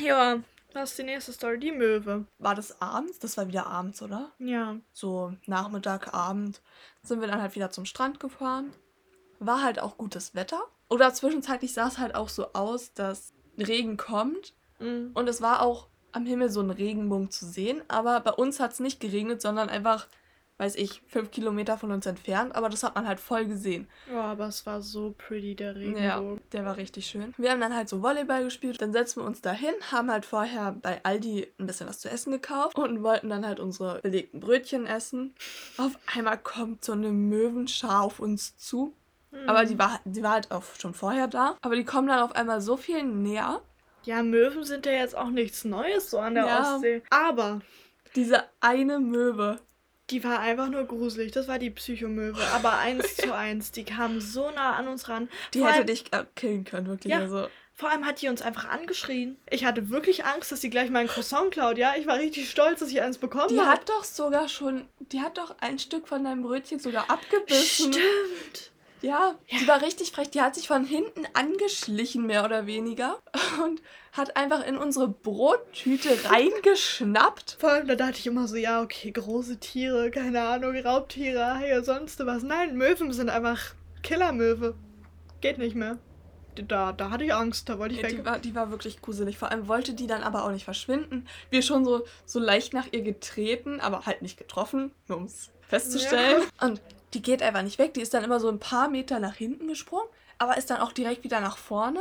Ja, was ist die nächste Story? Die Möwe. War das abends? Das war wieder abends, oder? Ja. So Nachmittag, Abend sind wir dann halt wieder zum Strand gefahren. War halt auch gutes Wetter. Oder zwischenzeitlich sah es halt auch so aus, dass Regen kommt. Mhm. Und es war auch am Himmel so ein Regenbogen zu sehen. Aber bei uns hat es nicht geregnet, sondern einfach, weiß ich, fünf Kilometer von uns entfernt. Aber das hat man halt voll gesehen. Ja, aber es war so pretty, der Ja, Regenbogen. der war richtig schön. Wir haben dann halt so Volleyball gespielt. Dann setzen wir uns dahin, haben halt vorher bei Aldi ein bisschen was zu essen gekauft und wollten dann halt unsere belegten Brötchen essen. Auf einmal kommt so eine Möwenschar auf uns zu. Mhm. Aber die war, die war halt auch schon vorher da. Aber die kommen dann auf einmal so viel näher. Ja, Möwen sind ja jetzt auch nichts Neues so an der Ja. Ostsee. Aber Diese eine Möwe. Die war einfach nur gruselig. Das war die Psychomöwe. Aber eins zu eins. Die kam so nah an uns ran. Die Vor hätte allem- dich äh, killen können, wirklich. Ja. Also, Vor allem hat die uns einfach angeschrien. Ich hatte wirklich Angst, dass sie gleich mein Croissant klaut. Ja, ich war richtig stolz, dass ich eins bekommen die habe. hat doch sogar schon, die hat doch ein Stück von deinem Brötchen sogar abgebissen. Stimmt. Ja, Ja. die war richtig frech. Die hat sich von hinten angeschlichen, mehr oder weniger. Und hat einfach in unsere Brottüte reingeschnappt. Vor allem, da dachte ich immer so, ja, okay, große Tiere, keine Ahnung, Raubtiere, Haie, sonst was. Nein, Möwen sind einfach Killermöwe. Geht nicht mehr. Da, da hatte ich Angst, da wollte ich weg. Die war, die war wirklich gruselig. Vor allem wollte die dann aber auch nicht verschwinden. Wir schon so, so leicht nach ihr getreten, aber halt nicht getroffen, nur um es festzustellen. Und die geht einfach nicht weg. Die ist dann immer so ein paar Meter nach hinten gesprungen, aber ist dann auch direkt wieder nach vorne.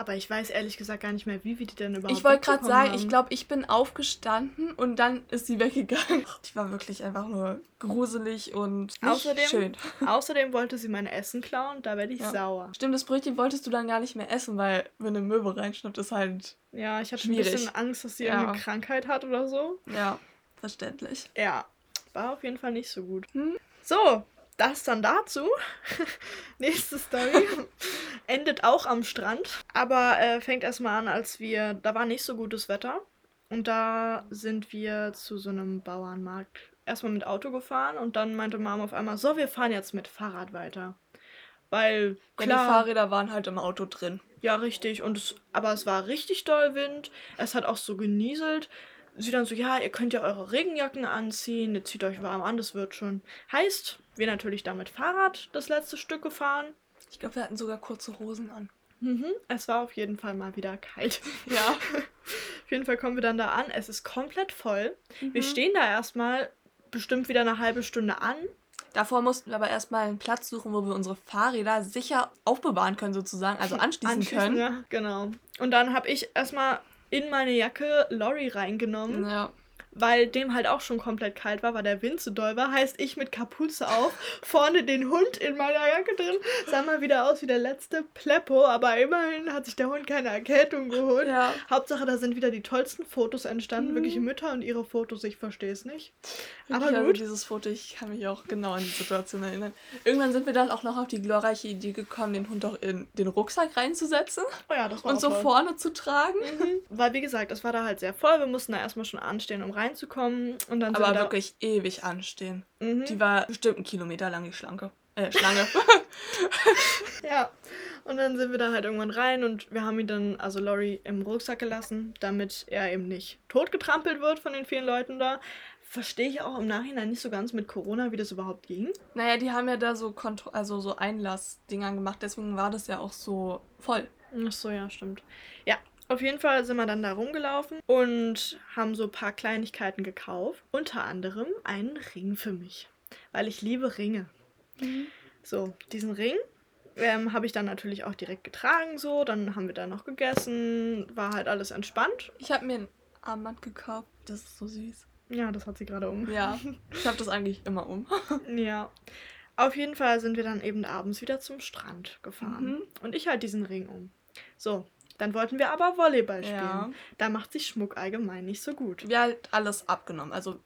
Aber ich weiß ehrlich gesagt gar nicht mehr, wie wir die denn überhaupt Ich wollte gerade sagen, ich haben. glaube, ich bin aufgestanden und dann ist sie weggegangen. Die war wirklich einfach nur gruselig und nicht Außerdem- schön. Außerdem wollte sie mein Essen klauen, da werde ich Ja. sauer. Stimmt, das Brötchen wolltest du dann gar nicht mehr essen, weil wenn eine Möwe reinschnappt, ist halt, Ja, ich hatte Schwierig. ein bisschen Angst, dass sie Ja. irgendeine Krankheit hat oder so. ja, verständlich. Ja, war auf jeden Fall nicht so gut. Hm? So, das dann dazu. Nächste Story endet auch am Strand, aber äh, fängt erstmal an, als wir, da war nicht so gutes Wetter und da sind wir zu so einem Bauernmarkt erstmal mit Auto gefahren und dann meinte Mama auf einmal, so, wir fahren jetzt mit Fahrrad weiter. Weil, Ja, klar, die Fahrräder waren halt im Auto drin. ja, richtig. Und es, aber es war richtig doll Wind. Es hat auch so genieselt. Sie dann so, ja, ihr könnt ja eure Regenjacken anziehen, ihr zieht euch warm an, das wird schon. Heißt, wir natürlich da mit Fahrrad das letzte Stück gefahren. Ich glaube, wir hatten sogar kurze Hosen an. Mhm, es war auf jeden Fall mal wieder kalt. Ja. auf jeden Fall kommen wir dann da an. Es ist komplett voll. Wir Mhm. stehen da erstmal bestimmt wieder eine halbe Stunde an. Davor mussten wir aber erstmal einen Platz suchen, wo wir unsere Fahrräder sicher aufbewahren können, sozusagen, also anschließen, Anschließen, können. Ja, genau. Und dann habe ich erstmal in meine Jacke Lori reingenommen. Ja. Weil dem halt auch schon komplett kalt war, weil der Wind so doll war. Heißt, ich mit Kapuze auf, vorne den Hund in meiner Jacke drin. Sah mal wieder aus wie der letzte Pleppo, aber immerhin hat sich der Hund keine Erkältung geholt. Ja. Hauptsache, da sind wieder die tollsten Fotos entstanden. Mhm. Wirklich Mütter und ihre Fotos, ich verstehe es nicht. Aber Aber also gut. dieses Foto, ich kann mich auch genau an die Situation erinnern. Irgendwann sind wir dann auch noch auf die glorreiche Idee gekommen, den Hund auch in den Rucksack reinzusetzen Oh ja, und so toll. vorne zu tragen. Mhm. Weil, wie gesagt, es war da halt sehr voll. Wir mussten da erstmal schon anstehen, um reinzukommen. Und dann Aber wir wirklich ewig anstehen. Mhm. Die war bestimmt einen Kilometer lang, die Schlanke. Äh, Schlange. Ja, und dann sind wir da halt irgendwann rein und wir haben ihn dann, also Laurie, im Rucksack gelassen, damit er eben nicht totgetrampelt wird von den vielen Leuten da. Verstehe ich auch im Nachhinein nicht so ganz mit Corona, wie das überhaupt ging. naja, die haben ja da so, Kontro also so Einlassdinger gemacht, deswegen war das ja auch so voll. Ach so, ja, stimmt. Ja, auf jeden Fall sind wir dann da rumgelaufen und haben so ein paar Kleinigkeiten gekauft. Unter anderem einen Ring für mich, weil ich liebe Ringe. So, diesen Ring ähm, habe ich dann natürlich auch direkt getragen, so. Dann haben wir da noch gegessen, war halt alles entspannt. Ich habe mir ein Armband gekauft. Das ist so süß. Ja, das hat sie gerade um. Ja, ich habe das eigentlich immer um. Ja. Auf jeden Fall sind wir dann eben abends wieder zum Strand gefahren. Mhm. Und ich halt diesen Ring um. So, dann wollten wir aber Volleyball spielen. Ja. Da macht sich Schmuck allgemein nicht so gut. Wir halt alles abgenommen. Also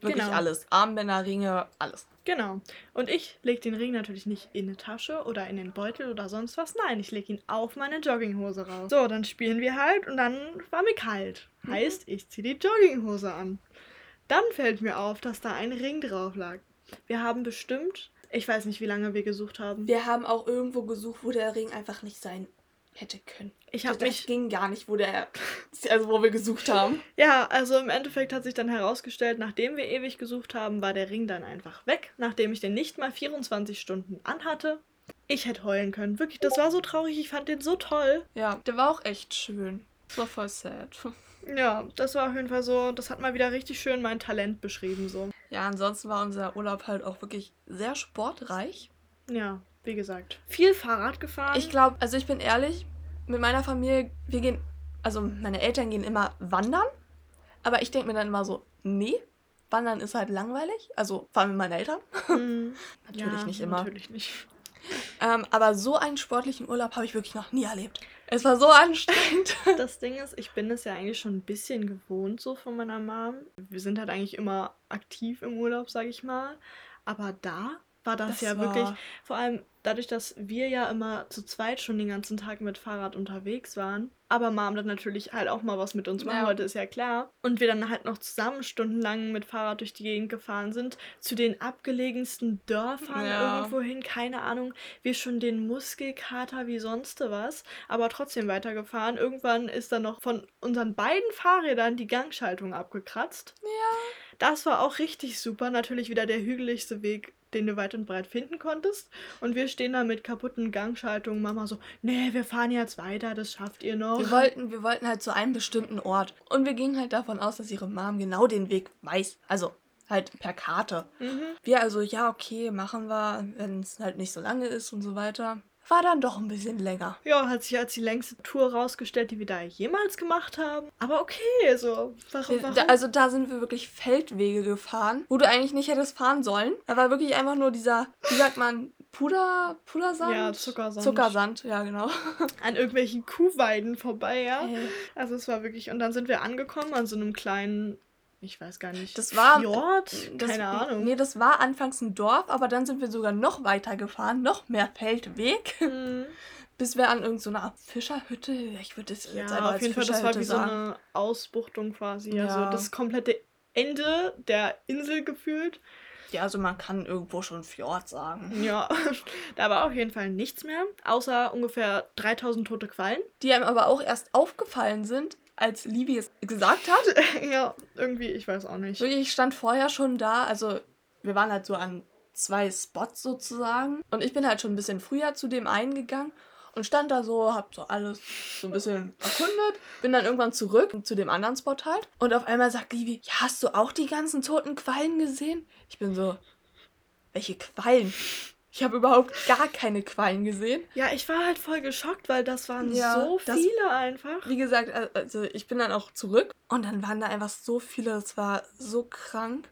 wirklich Genau. alles. Armbänder, Ringe, alles. Genau. Und ich lege den Ring natürlich nicht in eine Tasche oder in den Beutel oder sonst was. Nein, ich lege ihn auf meine Jogginghose raus. So, dann spielen wir halt und dann war mir kalt. Mhm. Heißt, ich ziehe die Jogginghose an. Dann fällt mir auf, dass da ein Ring drauf lag. Wir haben bestimmt, ich weiß nicht, wie lange wir gesucht haben. Wir haben auch irgendwo gesucht, wo der Ring einfach nicht sein hätte können. Ich habe Das mich. ging gar nicht, wo der, also wo wir gesucht haben. Ja, also im Endeffekt hat sich dann herausgestellt, nachdem wir ewig gesucht haben, war der Ring dann einfach weg, nachdem ich den nicht mal 24 Stunden anhatte. Ich hätte heulen können. Wirklich, das war so traurig. Ich fand den so toll. Ja, der war auch echt schön. Das war voll sad. Ja, das war auf jeden Fall so, das hat mal wieder richtig schön mein Talent beschrieben, so. Ja, ansonsten war unser Urlaub halt auch wirklich sehr sportreich. Ja, wie gesagt. Viel Fahrrad gefahren. Ich glaube, also ich bin ehrlich, mit meiner Familie, wir gehen, also meine Eltern gehen immer wandern, aber ich denke mir dann immer so, nee, wandern ist halt langweilig, also vor allem mit meinen Eltern. Mhm. Natürlich Ja, nicht immer. Natürlich nicht. Ähm, aber so einen sportlichen Urlaub habe ich wirklich noch nie erlebt. Es war so anstrengend. Das Ding ist, ich bin es ja eigentlich schon ein bisschen gewohnt so von meiner Mom. Wir sind halt eigentlich immer aktiv im Urlaub, sag ich mal. Aber da war das, Das ja war- wirklich, vor allem dadurch, dass wir ja immer zu zweit schon den ganzen Tag mit Fahrrad unterwegs waren. Aber Mom dann natürlich halt auch mal was mit uns machen Ja. wollte, ist ja klar. Und wir dann halt noch zusammen stundenlang mit Fahrrad durch die Gegend gefahren sind, zu den abgelegensten Dörfern Ja. irgendwo hin, keine Ahnung. Wir schon den Muskelkater wie sonst was, aber trotzdem weitergefahren. Irgendwann ist dann noch von unseren beiden Fahrrädern die Gangschaltung abgekratzt. Ja. Das war auch richtig super. Natürlich wieder der hügeligste Weg, den du weit und breit finden konntest. Und wir stehen da mit kaputten Gangschaltungen. Mama so, nee, wir fahren jetzt weiter, das schafft ihr noch. Wir wollten, wir wollten halt zu einem bestimmten Ort. Und wir gingen halt davon aus, dass ihre Mom genau den Weg weiß. Also halt per Karte. Mhm. Wir also, ja, okay, machen wir, wenn es halt nicht so lange ist und so weiter. War dann doch ein bisschen länger. Ja, hat sich als die längste Tour rausgestellt, die wir da jemals gemacht haben. Aber okay, so. Warum, Wir- warum? Also da sind wir wirklich Feldwege gefahren, wo du eigentlich nicht hättest fahren sollen. Da war wirklich einfach nur dieser, wie sagt man, Puder, Pudersand? Ja, Zuckersand. Zuckersand, ja genau. An irgendwelchen Kuhweiden vorbei, ja. Äh, Also es war wirklich. Und dann sind wir angekommen an so einem kleinen, ich weiß gar nicht, Das war- Fjord? Das, Keine Ahnung. Nee, das war anfangs ein Dorf, aber dann sind wir sogar noch weiter gefahren, noch mehr Feldweg, Mhm. bis wir an irgendeiner Art Fischerhütte, ich würde es jetzt Ja, einfach auf als jeden Fall, das war wie so sagen. eine Ausbuchtung quasi. Ja. Also das komplette Ende der Insel gefühlt. Ja, also man kann irgendwo schon Fjord sagen. Ja, da war auf jeden Fall nichts mehr, außer ungefähr 3000 tote Quallen. Die einem aber auch erst aufgefallen sind, als Livi es gesagt hat. ja, irgendwie, ich weiß auch nicht. Ich stand vorher schon da, also wir waren halt so an zwei Spots sozusagen. Und ich bin halt schon ein bisschen früher zu dem einen gegangen und stand da so, hab so alles so ein bisschen erkundet, bin dann irgendwann zurück zu dem anderen Spot halt. Und auf einmal sagt Livi, ja, hast du auch die ganzen toten Quallen gesehen? Ich bin so, welche Quallen? Ich habe überhaupt gar keine Quallen gesehen. Ja, ich war halt voll geschockt, weil das waren Ja, so das- viele einfach. Wie gesagt, al- also ich bin dann auch zurück und dann waren da einfach so viele, das war so krank.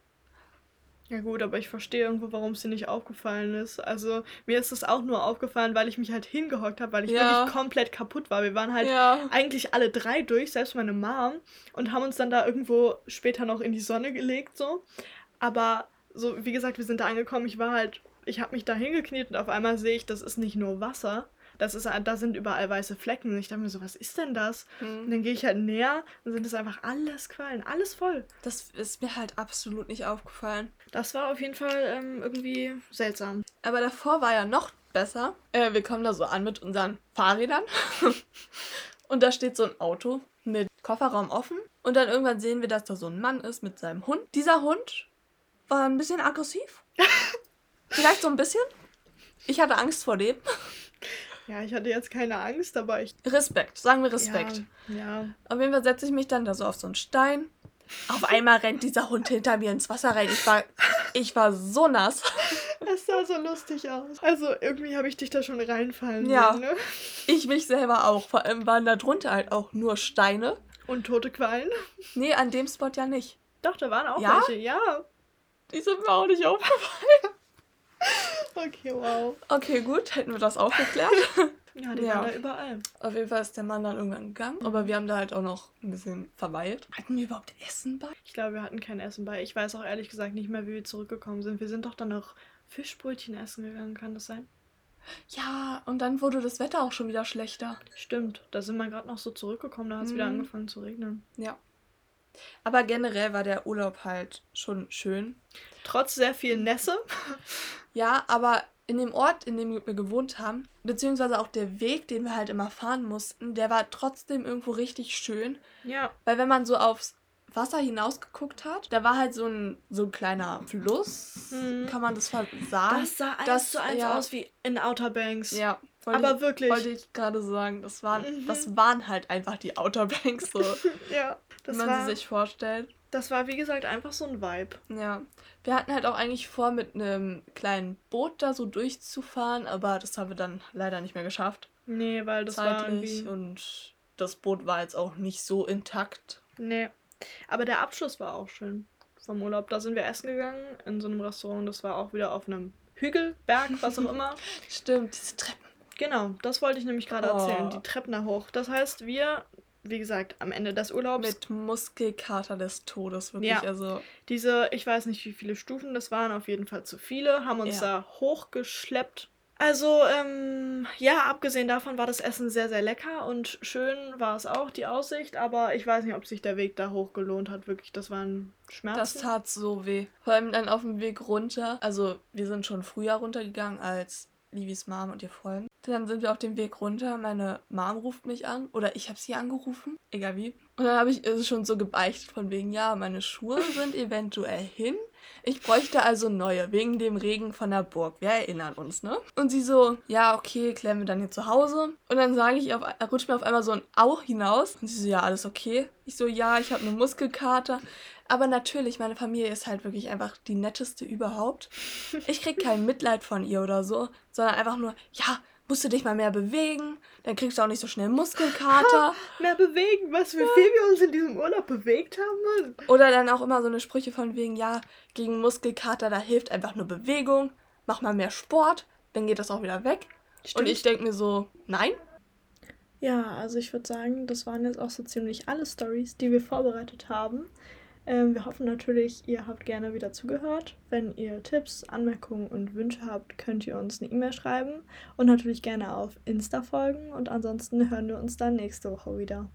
Ja gut, aber ich verstehe irgendwo, warum es dir nicht aufgefallen ist. Also mir ist es auch nur aufgefallen, weil ich mich halt hingehockt habe, weil ich Ja. wirklich komplett kaputt war. Wir waren halt Ja. eigentlich alle drei durch, selbst meine Mom, und haben uns dann da irgendwo später noch in die Sonne gelegt, so. Aber so, wie gesagt, wir sind da angekommen, ich war halt, ich habe mich da hingekniet und auf einmal sehe ich, das ist nicht nur Wasser, das ist, da sind überall weiße Flecken. Und ich dachte mir so, was ist denn das? Und Hm. dann gehe ich halt näher und sind es einfach alles Quallen, alles voll. Das ist mir halt absolut nicht aufgefallen. Das war auf jeden Fall ähm, irgendwie seltsam. Aber davor war ja noch besser. Äh, wir kommen da so an mit unseren Fahrrädern. und da steht so ein Auto mit Kofferraum offen. Und dann irgendwann sehen wir, dass da so ein Mann ist mit seinem Hund. Dieser Hund war ein bisschen aggressiv. Vielleicht so ein bisschen. Ich hatte Angst vor dem. Ja, ich hatte jetzt keine Angst, aber ich. Respekt, sagen wir Respekt. Ja, ja. Auf jeden Fall setze ich mich dann da so auf so einen Stein. Auf einmal rennt dieser Hund hinter mir ins Wasser rein. Ich war, ich war so nass. Es sah so lustig aus. Also irgendwie habe ich dich da schon reinfallen Ja. sehen, ne? Ich mich selber auch. Vor allem waren da drunter halt auch nur Steine. Und tote Quallen. Nee, an dem Spot ja nicht. Doch, da waren auch Ja? welche, ja. Die sind mir auch nicht aufgefallen. Okay, wow. Okay, gut, hätten wir das aufgeklärt. Ja, die Ja. waren da überall. Auf jeden Fall ist der Mann dann irgendwann gegangen. Aber wir haben da halt auch noch ein bisschen verweilt. Hatten wir überhaupt Essen bei? Ich glaube, wir hatten kein Essen bei. Ich weiß auch ehrlich gesagt nicht mehr, wie wir zurückgekommen sind. Wir sind doch dann noch Fischbrötchen essen gegangen, kann das sein? Ja, und dann wurde das Wetter auch schon wieder schlechter. Stimmt, da sind wir gerade noch so zurückgekommen, da hat es wieder Mhm. angefangen zu regnen. Ja. Aber generell war der Urlaub halt schon schön. Trotz sehr viel Nässe. Ja, aber in dem Ort, in dem wir gewohnt haben, beziehungsweise auch der Weg, den wir halt immer fahren mussten, der war trotzdem irgendwo richtig schön. Ja. Weil wenn man so aufs Wasser hinausgeguckt hat, da war halt so ein, so ein kleiner Fluss, Mhm. kann man das sagen? Das sah eins Das- zu eins ja. aus wie in Outer Banks. Ja, Aber ich, wirklich. wollte ich gerade sagen. Das waren, Mhm. das waren halt einfach die Outer Banks, so, Ja. Das man war, sie sich vorstellt. das war, wie gesagt, einfach so ein Vibe. Ja, wir hatten halt auch eigentlich vor, mit einem kleinen Boot da so durchzufahren, aber das haben wir dann leider nicht mehr geschafft. Nee, weil das war zeitlich. irgendwie. Und das Boot war jetzt auch nicht so intakt. Nee. Aber der Abschluss war auch schön vom Urlaub. Da sind wir essen gegangen in so einem Restaurant. Das war auch wieder auf einem Hügel, Berg, was auch immer. Stimmt, diese Treppen. Genau, das wollte ich nämlich gerade Oh. erzählen. Die Treppen da hoch. Das heißt, wir, wie gesagt, am Ende des Urlaubs, Mit Muskelkater des Todes, wirklich. Ja. Also, diese, ich weiß nicht, wie viele Stufen das waren, auf jeden Fall zu viele, haben uns Ja. da hochgeschleppt. Also, ähm, ja, abgesehen davon war das Essen sehr, sehr lecker und schön war es auch, die Aussicht, aber ich weiß nicht, ob sich der Weg da hoch gelohnt hat, wirklich. Das waren Schmerzen. das tat so weh. Vor allem dann auf dem Weg runter. Also, wir sind schon früher runtergegangen als Livis Mom und ihr Freund. Dann sind wir auf dem Weg runter. Meine Mom ruft mich an. Oder ich habe sie angerufen. Egal wie. Und dann habe ich es schon so gebeichtet von wegen, ja, meine Schuhe sind eventuell hin. Ich bräuchte also neue, wegen dem Regen von der Burg. Wir erinnern uns, ne? Und sie so, ja, okay, klären wir dann hier zu Hause. Und dann sage ich, auf, rutscht mir auf einmal so ein Au hinaus. Und sie so, ja, alles okay. Ich so, ja, ich habe eine Muskelkater. Aber natürlich, meine Familie ist halt wirklich einfach die netteste überhaupt. Ich krieg kein Mitleid von ihr oder so, sondern einfach nur, ja, musst du dich mal mehr bewegen, dann kriegst du auch nicht so schnell Muskelkater. Mehr bewegen, was wie viel wir uns in diesem Urlaub bewegt haben, Mann. Oder dann auch immer so eine Sprüche von wegen, ja, gegen Muskelkater, da hilft einfach nur Bewegung, mach mal mehr Sport, dann geht das auch wieder weg. Und ich denke mir so, nein, Ja, also ich würde sagen, das waren jetzt auch so ziemlich alle Stories, die wir vorbereitet haben. Ähm, wir hoffen natürlich, ihr habt gerne wieder zugehört. Wenn ihr Tipps, Anmerkungen und Wünsche habt, könnt ihr uns eine E-Mail schreiben und natürlich gerne auf Insta folgen. Und ansonsten hören wir uns dann nächste Woche wieder.